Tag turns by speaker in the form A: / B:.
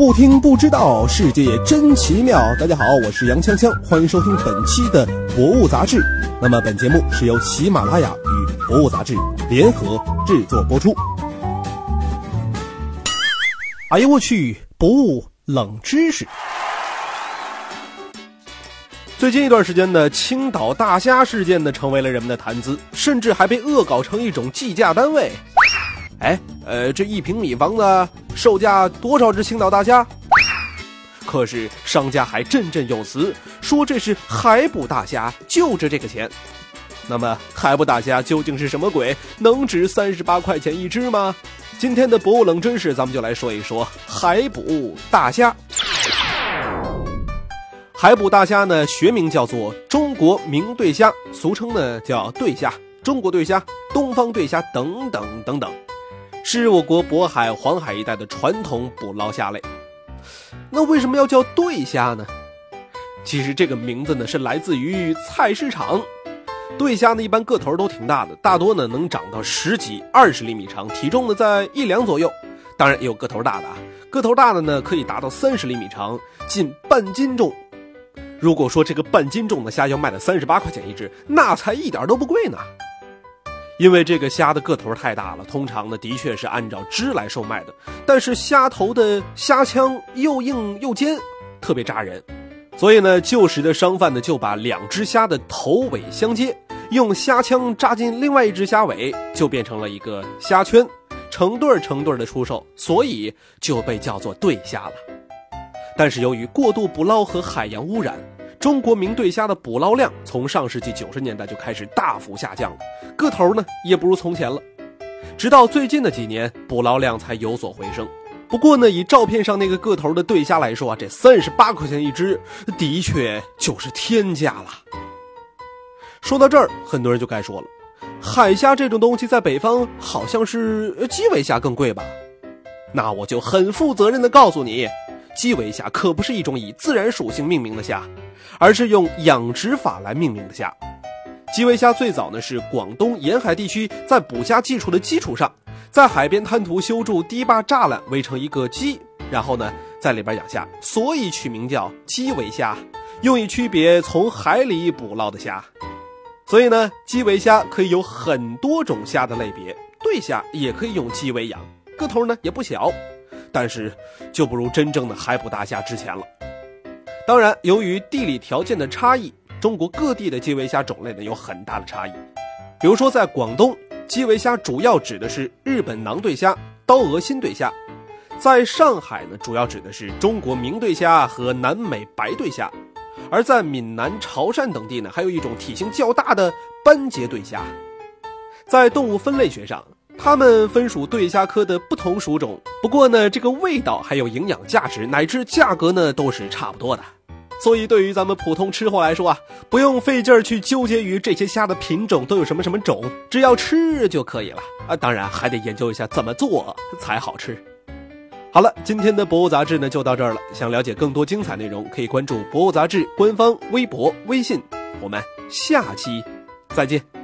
A: 不听不知道，世界也真奇妙。大家好，我是杨锵锵，欢迎收听本期的《博物杂志》。那么本节目是由喜马拉雅与《博物杂志》联合制作播出。哎呦我去！博物冷知识。最近一段时间呢，青岛大虾事件呢成为了人们的谈资，甚至还被恶搞成一种计价单位。哎，呃，这一平米房子售价多少只青岛大虾？可是商家还振振有词说这是海捕大虾，就值这个钱。那么海捕大虾究竟是什么鬼？能值三十八块钱一只吗？今天的博物冷知识，咱们就来说一说海捕大虾。海捕大虾呢，学名叫做中国明对虾，俗称呢叫对虾、中国对虾、东方对虾等等等等。是我国渤海、黄海一带的传统捕捞虾类。那为什么要叫对虾呢？其实这个名字呢是来自于菜市场。对虾呢一般个头都挺大的，大多呢能长到十几、二十厘米长，体重呢在一两左右。当然也有个头大的啊，个头大的呢可以达到三十厘米长，近半斤重。如果说这个半斤重的虾要卖到三十八块钱一只，那才一点都不贵呢。因为这个虾的个头太大了，通常呢的确是按照只来售卖的。但是虾头的虾枪又硬又尖，特别扎人，所以呢旧时的商贩呢就把两只虾的头尾相接，用虾枪扎进另外一只虾尾，就变成了一个虾圈，成对成对的出售，所以就被叫做对虾了。但是由于过度捕捞和海洋污染。中国明对虾的捕捞量从上世纪九十年代就开始大幅下降了，个头呢也不如从前了。直到最近的几年，捕捞量才有所回升。不过呢，以照片上那个个头的对虾来说啊，这三十八块钱一只，的确就是天价了。说到这儿，很多人就该说了，海虾这种东西在北方好像是基围虾更贵吧？那我就很负责任的告诉你，基围虾可不是一种以自然属性命名的虾。而是用养殖法来命名的虾，基围虾最早呢是广东沿海地区在捕虾技术的基础上，在海边滩涂修筑堤坝栅栏围成一个基，然后呢在里边养虾，所以取名叫基围虾，用以区别从海里捕捞的虾。所以呢，基围虾可以有很多种虾的类别，对虾也可以用基围养，个头呢也不小，但是就不如真正的海捕大虾值钱了。当然，由于地理条件的差异，中国各地的基围虾种类呢有很大的差异。比如说，在广东，基围虾主要指的是日本囊对虾、刀额新对虾；在上海呢，主要指的是中国明对虾和南美白对虾；而在闽南、潮汕等地呢，还有一种体型较大的斑节对虾。在动物分类学上，它们分属对虾科的不同属种，不过呢，这个味道还有营养价值乃至价格呢，都是差不多的。所以，对于咱们普通吃货来说啊，不用费劲儿去纠结于这些虾的品种都有什么什么种，只要吃就可以了啊！当然还得研究一下怎么做才好吃。好了，今天的博物杂志呢就到这儿了。想了解更多精彩内容，可以关注博物杂志官方微博、微信。我们下期再见。